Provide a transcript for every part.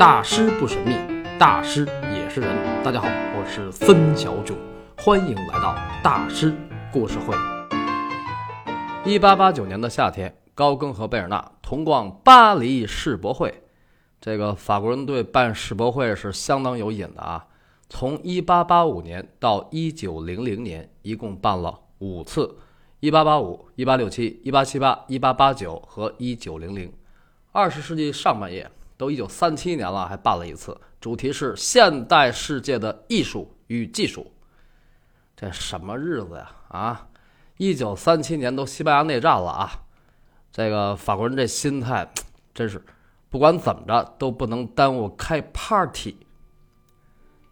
大师不神秘，大师也是人。大家好，我是孙小九，欢迎来到大师故事会。一八八九年的夏天，高更和贝尔纳同逛巴黎世博会。这个法国人对办世博会是相当有瘾的啊！从一八八五年到一九零零年，一共办了五次：一八八五、一八六七、一八七八、一八八九和一九零零。二十世纪上半叶，都一九三七年了，还办了一次，主题是现代世界的艺术与技术。这什么日子呀？啊，一九三七年都西班牙内战了啊！这个法国人这心态，真是不管怎么着都不能耽误开 party。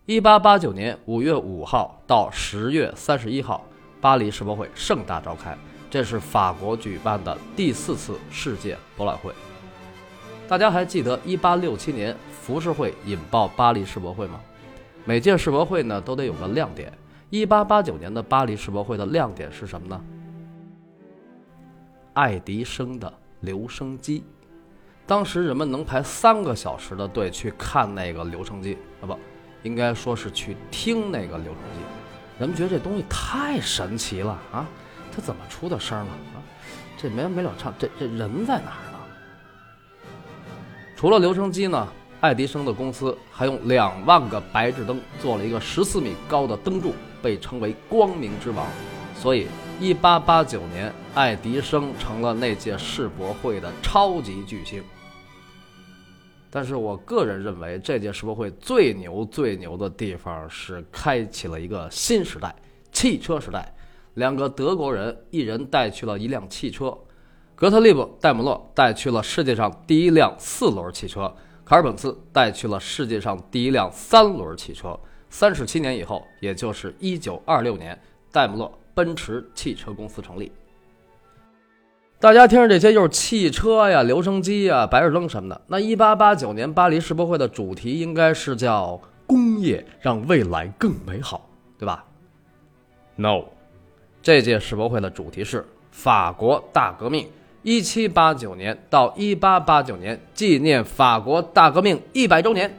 一八八九年五月五号到十月三十一号，巴黎世博会盛大召开，这是法国举办的第四次世界博览会。大家还记得1867年浮世绘引爆巴黎世博会吗？每届世博会呢都得有个亮点。1889年的巴黎世博会的亮点是什么呢？爱迪生的留声机。当时人们能排三个小时的队去看那个留声机啊，不，应该说是去听那个留声机。人们觉得这东西太神奇了啊！它怎么出的声呢？啊，这没完没了唱，这这人在哪儿？除了留声机呢，爱迪生的公司还用两万个白炽灯做了一个十四米高的灯柱，被称为“光明之王”。所以，一八八九年，爱迪生成了那届世博会的超级巨星。但是我个人认为，这届世博会最牛最牛的地方是开启了一个新时代——汽车时代。两个德国人，一人带去了一辆汽车。格特利布·戴姆勒带去了世界上第一辆四轮汽车，卡尔本茨带去了世界上第一辆三轮汽车。三十七年以后，也就是一九二六年，戴姆勒奔驰汽车公司成立。大家听着这些，就是汽车呀、留声机呀、白日灯什么的。那一八八九年巴黎世博会的主题应该是叫“工业让未来更美好”，对吧？No，这届世博会的主题是法国大革命。一七八九年到一八八九年，纪念法国大革命一百周年。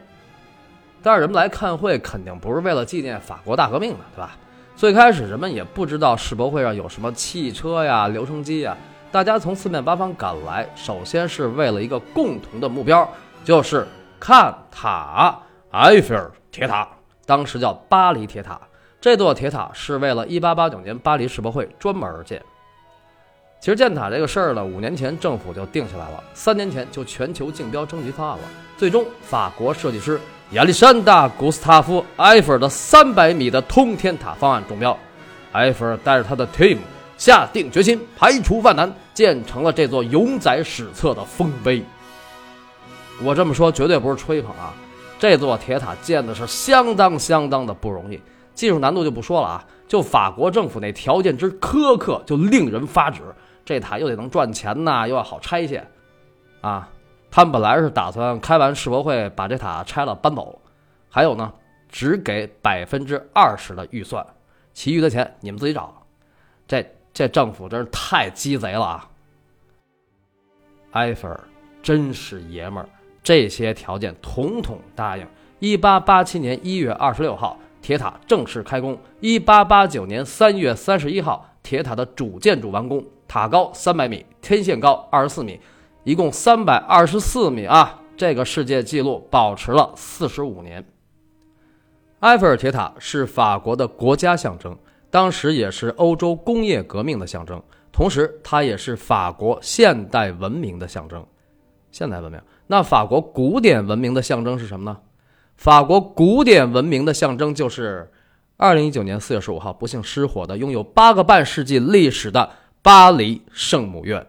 但是人们来看会，肯定不是为了纪念法国大革命的，对吧？最开始人们也不知道世博会上有什么汽车呀、留声机呀。大家从四面八方赶来，首先是为了一个共同的目标，就是看塔——埃菲尔铁塔，当时叫巴黎铁塔。这座铁塔是为了一八八九年巴黎世博会专门而建。其实建塔这个事儿呢，五年前政府就定下来了，三年前就全球竞标征集方案了。最终，法国设计师亚历山大·古斯塔夫·埃菲尔的三百米的通天塔方案中标。埃菲尔带着他的 team 下定决心，排除万难，建成了这座永载史册的丰碑。我这么说绝对不是吹捧啊，这座铁塔建的是相当相当的不容易，技术难度就不说了啊，就法国政府那条件之苛刻，就令人发指。这塔又得能赚钱呐，又要好拆卸，啊，他们本来是打算开完世博会把这塔拆了搬走，还有呢，只给百分之二十的预算，其余的钱你们自己找。这这政府真是太鸡贼了啊！埃菲尔真是爷们儿，这些条件统统答应。一八八七年一月二十六号，铁塔正式开工；一八八九年三月三十一号，铁塔的主建筑完工。塔高三百米，天线高二十四米，一共三百二十四米啊！这个世界纪录保持了四十五年。埃菲尔铁塔是法国的国家象征，当时也是欧洲工业革命的象征，同时它也是法国现代文明的象征。现代文明，那法国古典文明的象征是什么呢？法国古典文明的象征就是二零一九年四月十五号不幸失火的，拥有八个半世纪历史的。巴黎圣母院，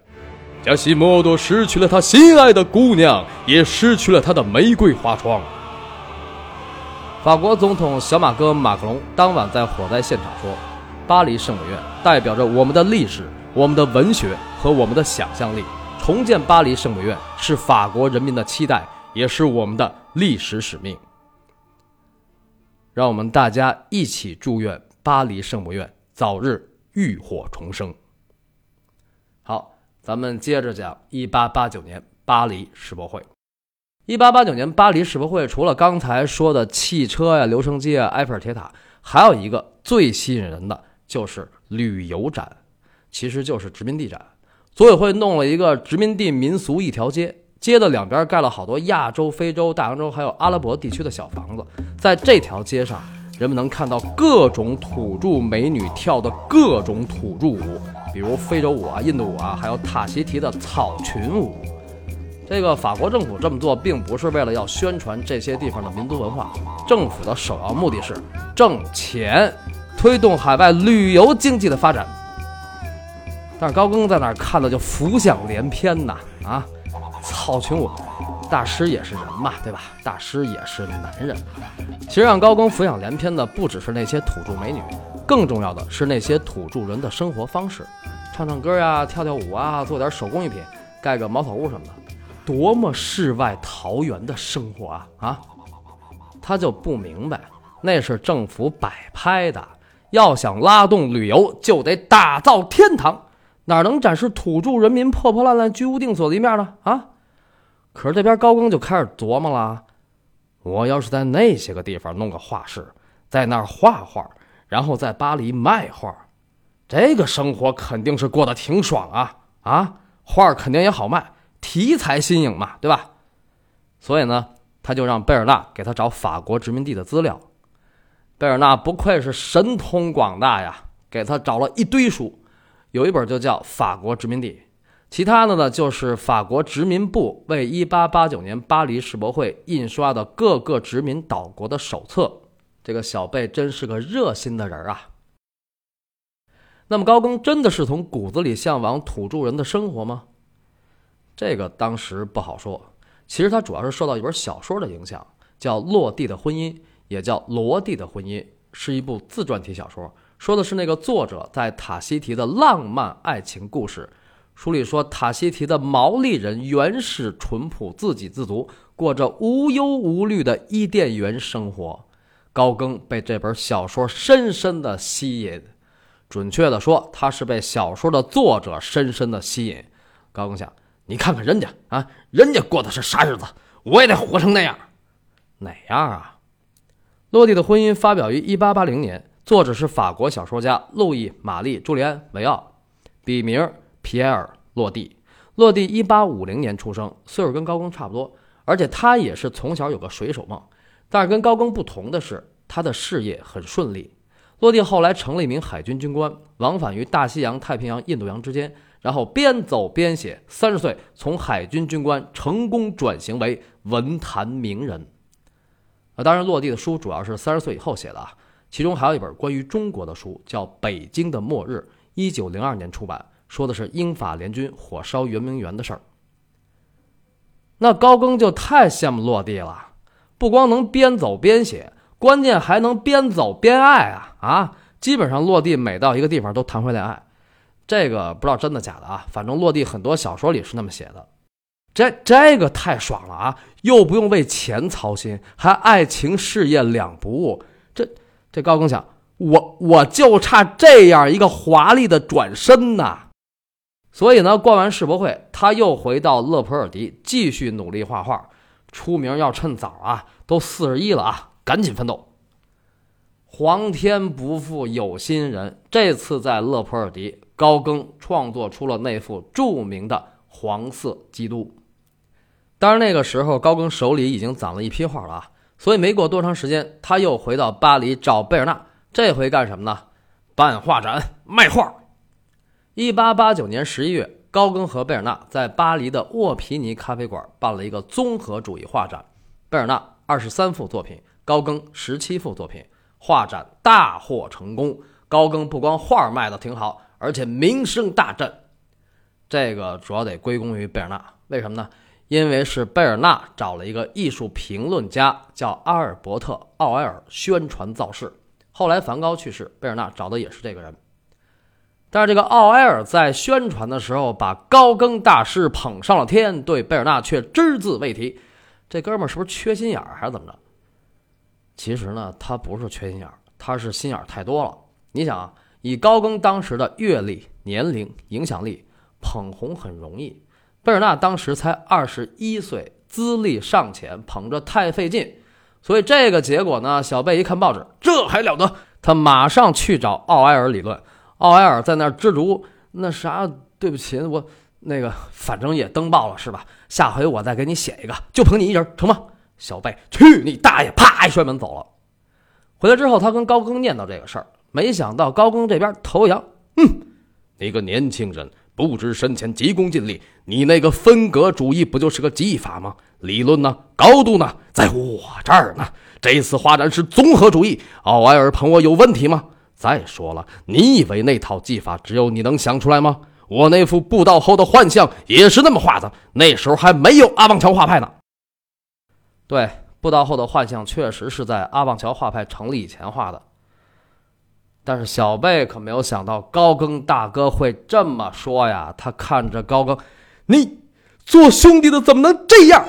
加西莫多失去了他心爱的姑娘，也失去了他的玫瑰花窗。法国总统小马哥马克龙当晚在火灾现场说：“巴黎圣母院代表着我们的历史、我们的文学和我们的想象力。重建巴黎圣母院是法国人民的期待，也是我们的历史使命。让我们大家一起祝愿巴黎圣母院早日浴火重生。”好，咱们接着讲一八八九年巴黎世博会。一八八九年巴黎世博会，除了刚才说的汽车呀、留声机啊、埃菲尔铁塔，还有一个最吸引人的就是旅游展，其实就是殖民地展。组委会弄了一个殖民地民俗一条街，街的两边盖了好多亚洲、非洲、大洋洲还有阿拉伯地区的小房子，在这条街上，人们能看到各种土著美女跳的各种土著舞，比如非洲舞啊、印度舞啊，还有塔希提的草裙舞。这个法国政府这么做，并不是为了要宣传这些地方的民族文化，政府的首要目的是挣钱，推动海外旅游经济的发展。但是高更在那儿看的就浮想联翩呐啊！草裙舞，大师也是人嘛，对吧？大师也是男人。其实让高更浮想联翩的不只是那些土著美女，更重要的是那些土著人的生活方式，唱唱歌呀，跳跳舞啊，做点手工艺品，盖个茅草屋什么的。多么世外桃源的生活啊啊！他就不明白，那是政府摆拍的。要想拉动旅游，就得打造天堂，哪能展示土著人民破破烂烂、居无定所的一面呢？啊！可是这边高更就开始琢磨了：我要是在那些个地方弄个画室，在那儿画画，然后在巴黎卖画，这个生活肯定是过得挺爽啊啊！画肯定也好卖。题材新颖嘛，对吧？所以呢，他就让贝尔纳给他找法国殖民地的资料。贝尔纳不愧是神通广大呀，给他找了一堆书，有一本就叫《法国殖民地》，其他的呢就是法国殖民部为1889年巴黎世博会印刷的各个殖民岛国的手册。这个小贝真是个热心的人啊。那么高更真的是从骨子里向往土著人的生活吗？这个当时不好说，其实他主要是受到一本小说的影响，叫《落地的婚姻》，也叫《罗蒂的婚姻》，是一部自传体小说，说的是那个作者在塔希提的浪漫爱情故事。书里说，塔希提的毛利人原始淳朴、自给自足，过着无忧无虑的伊甸园生活。高更被这本小说深深的吸引，准确的说，他是被小说的作者深深的吸引。高更想。你看看人家啊，人家过的是啥日子？我也得活成那样。哪样啊？洛蒂的婚姻发表于一八八零年，作者是法国小说家路易·玛丽·朱利安·维奥，笔名皮埃尔·洛蒂。洛蒂一八五零年出生，岁数跟高更差不多，而且他也是从小有个水手梦。但是跟高更不同的是，他的事业很顺利。洛蒂后来成了一名海军军官，往返于大西洋、太平洋、印度洋之间。然后边走边写，三十岁从海军军官成功转型为文坛名人。啊，当然，落地的书主要是三十岁以后写的啊，其中还有一本关于中国的书，叫《北京的末日》，一九零二年出版，说的是英法联军火烧圆明园的事儿。那高更就太羡慕落地了，不光能边走边写，关键还能边走边爱啊啊！基本上落地每到一个地方都谈回恋爱。这个不知道真的假的啊，反正落地很多小说里是那么写的。这这个太爽了啊，又不用为钱操心，还爱情事业两不误。这高更想，我我就差这样一个华丽的转身呐。所以呢，逛完世博会，他又回到勒普尔迪继续努力画画。出名要趁早啊，都四十一了啊，赶紧奋斗。皇天不负有心人，这次在勒普尔迪。高更创作出了那幅著名的黄色基督。当然，那个时候高更手里已经攒了一批画了啊，所以没过多长时间，他又回到巴黎找贝尔纳。这回干什么呢？办画展卖画。一八八九年十一月，高更和贝尔纳在巴黎的沃皮尼咖啡馆办了一个综合主义画展。贝尔纳二十三幅作品，高更十七幅作品，画展大获成功。高更不光画卖的挺好。而且名声大振，这个主要得归功于贝尔纳。为什么呢？因为是贝尔纳找了一个艺术评论家，叫阿尔伯特·奥埃尔宣传造势。后来梵高去世，贝尔纳找的也是这个人。但是这个奥埃尔在宣传的时候，把高更大师捧上了天，对贝尔纳却只字未提。这哥们儿是不是缺心眼儿，还是怎么着？其实呢，他不是缺心眼儿，他是心眼儿太多了。你想啊。以高更当时的阅历、年龄、影响力，捧红很容易。贝尔纳当时才二十一岁，资历尚浅，捧着太费劲。所以这个结果呢，小贝一看报纸，这还了得？他马上去找奥埃尔理论。奥埃尔在那儿支竹，那啥，对不起，我那个反正也登报了，是吧？下回我再给你写一个，就捧你一人，成吗？小贝，去你大爷！啪一摔门走了。回来之后，他跟高更念叨这个事儿，没想到高更这边头一扬，嗯，你个年轻人不知深浅，急功近利，你那个分隔主义不就是个技法吗？理论呢？高度呢？在我这儿呢。这次画展是综合主义，奥埃尔捧我有问题吗？再说了，你以为那套技法只有你能想出来吗？我那幅布道后的幻象也是那么画的，那时候还没有阿旺桥画派呢。对，布道后的幻象确实是在阿旺桥画派成立以前画的，但是小贝可没有想到高更大哥会这么说呀。他看着高更，你做兄弟的怎么能这样？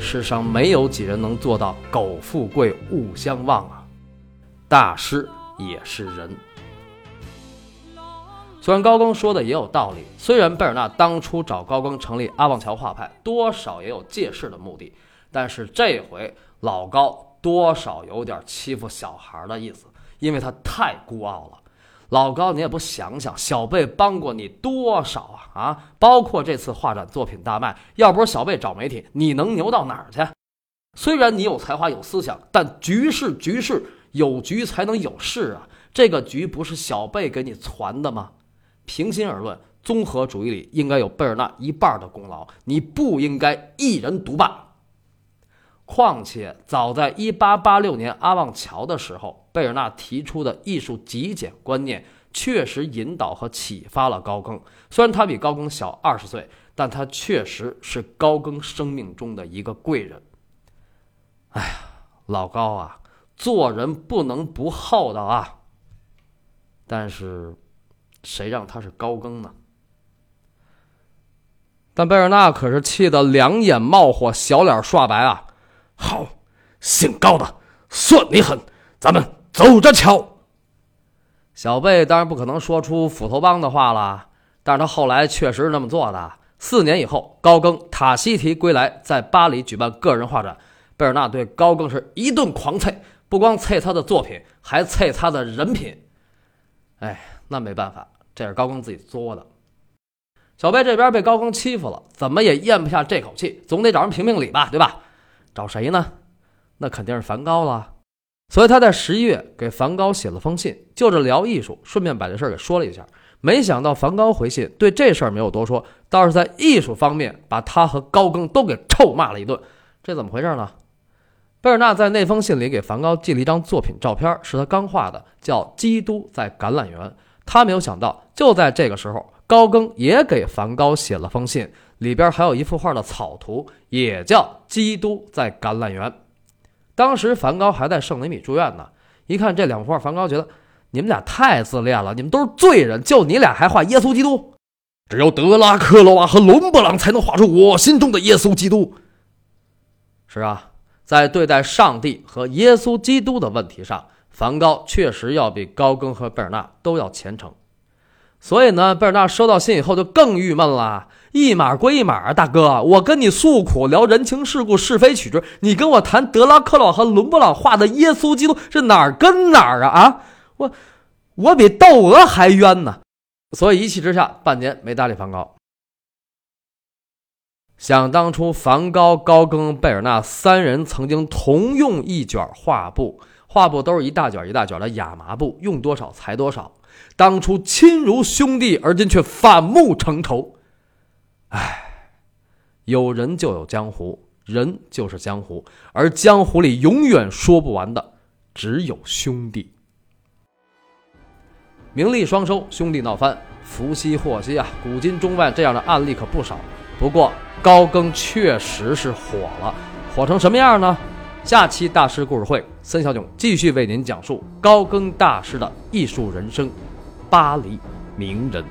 世上没有几人能做到苟富贵勿相忘啊！大师也是人。虽然高更说的也有道理，虽然贝尔纳当初找高更成立阿旺桥画派，多少也有借势的目的，但是这回老高多少有点欺负小孩的意思，因为他太孤傲了。老高，你也不想想，小贝帮过你多少啊啊！包括这次画展作品大卖，要不是小贝找媒体，你能牛到哪儿去？虽然你有才华有思想，但局势局势有局才能有势啊！这个局不是小贝给你攒的吗？平心而论，综合主义里应该有贝尔纳一半的功劳，你不应该一人独霸。况且，早在1886年阿旺桥的时候，贝尔纳提出的艺术极简观念确实引导和启发了高更。虽然他比高更小二十岁，但他确实是高更生命中的一个贵人。哎呀，老高啊，做人不能不厚道啊！但是，谁让他是高更呢？但贝尔纳可是气得两眼冒火，小脸刷白啊！好，姓高的，算你狠！咱们走着瞧。小贝当然不可能说出斧头帮的话了，但是他后来确实是那么做的。四年以后，高更塔西提归来，在巴黎举办个人画展，贝尔纳对高更是一顿狂啐，不光啐他的作品，还啐他的人品。哎，那没办法，这是高更自己作的。小贝这边被高更欺负了，怎么也咽不下这口气，总得找人评评理吧，对吧？找谁呢？那肯定是梵高了。所以他在十一月给梵高写了封信，就着聊艺术，顺便把这事儿给说了一下。没想到梵高回信，对这事儿没有多说，倒是在艺术方面把他和高更都给臭骂了一顿。这怎么回事呢？贝尔纳在那封信里给梵高寄了一张作品照片，是他刚画的，叫《基督在橄榄园》。他没有想到，就在这个时候，高更也给梵高写了封信。里边还有一幅画的草图，也叫《基督在橄榄园》。当时梵高还在圣雷米住院呢。一看这两幅画，梵高觉得你们俩太自恋了，你们都是罪人，就你俩还画耶稣基督？只有德拉克罗瓦和伦勃朗才能画出我心中的耶稣基督。是啊，在对待上帝和耶稣基督的问题上，梵高确实要比高更和贝尔纳都要虔诚。所以呢，贝尔纳收到信以后就更郁闷了。一码归一码，大哥，我跟你诉苦，聊人情世故、是非曲直，你跟我谈德拉克洛和伦勃朗画的耶稣基督，是哪儿跟哪儿啊？啊，我我比窦娥还冤呢。所以一气之下，半年没搭理梵高。想当初，梵高、高更、贝尔纳三人曾经同用一卷画布，画布都是一大卷一大卷的亚麻布，用多少裁多少。当初亲如兄弟，而今却反目成仇。唉，有人就有江湖，人就是江湖，而江湖里永远说不完的只有兄弟。名利双收，兄弟闹翻，福兮祸兮啊！古今中外这样的案例可不少。不过高更确实是火了，火成什么样呢？下期大师故事会，森小囧继续为您讲述高更大师的艺术人生——巴黎名人。